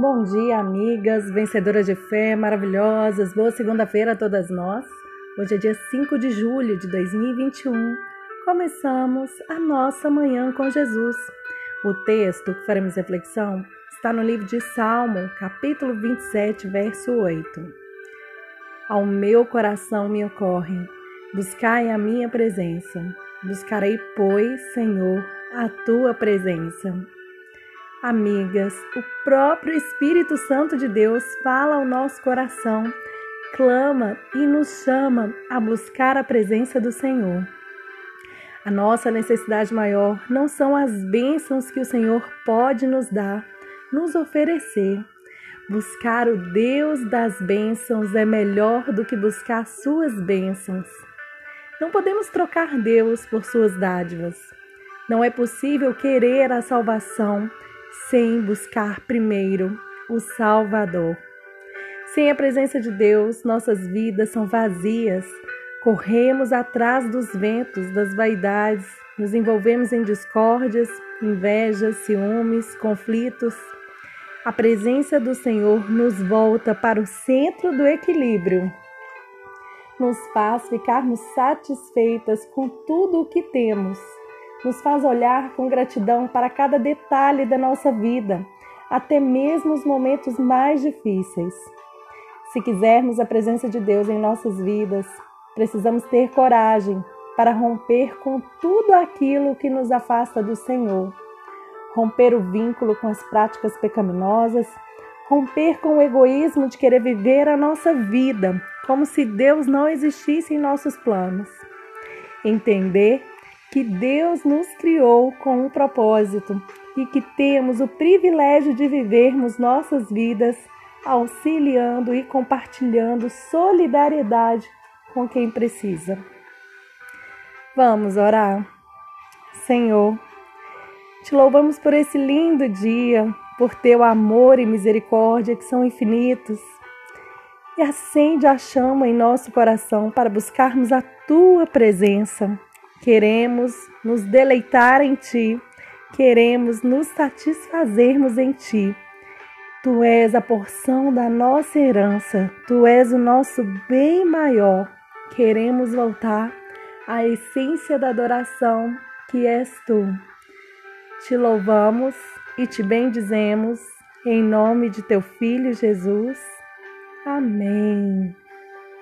Bom dia, amigas, vencedoras de fé, maravilhosas. Boa segunda-feira a todas nós. Hoje é dia 5 de julho de 2021. Começamos a nossa manhã com Jesus. O texto que faremos reflexão está no livro de Salmo, capítulo 27, verso 8. Ao meu coração me ocorre, buscai a minha presença. Buscarei, pois, Senhor, a tua presença. Amigas, o próprio Espírito Santo de Deus fala ao nosso coração, clama e nos chama a buscar a presença do Senhor. A nossa necessidade maior não são as bênçãos que o Senhor pode nos dar, nos oferecer. Buscar o Deus das bênçãos é melhor do que buscar suas bênçãos. Não podemos trocar Deus por suas dádivas. Não é possível querer a salvação sem buscar primeiro o Salvador. Sem a presença de Deus, nossas vidas são vazias. Corremos atrás dos ventos, das vaidades, nos envolvemos em discórdias, invejas, ciúmes, conflitos. A presença do Senhor nos volta para o centro do equilíbrio. Nos faz ficarmos satisfeitas com tudo o que temos nos faz olhar com gratidão para cada detalhe da nossa vida, até mesmo os momentos mais difíceis. Se quisermos a presença de Deus em nossas vidas, precisamos ter coragem para romper com tudo aquilo que nos afasta do Senhor. Romper o vínculo com as práticas pecaminosas, romper com o egoísmo de querer viver a nossa vida como se Deus não existisse em nossos planos. Entender que Deus nos criou com um propósito e que temos o privilégio de vivermos nossas vidas auxiliando e compartilhando solidariedade com quem precisa. Vamos orar. Senhor, te louvamos por esse lindo dia, por teu amor e misericórdia que são infinitos. E acende a chama em nosso coração para buscarmos a tua presença Queremos nos deleitar em Ti, queremos nos satisfazermos em Ti. Tu és a porção da nossa herança, Tu és o nosso bem maior. Queremos voltar à essência da adoração que és Tu. Te louvamos e te bendizemos em nome de Teu Filho Jesus. Amém.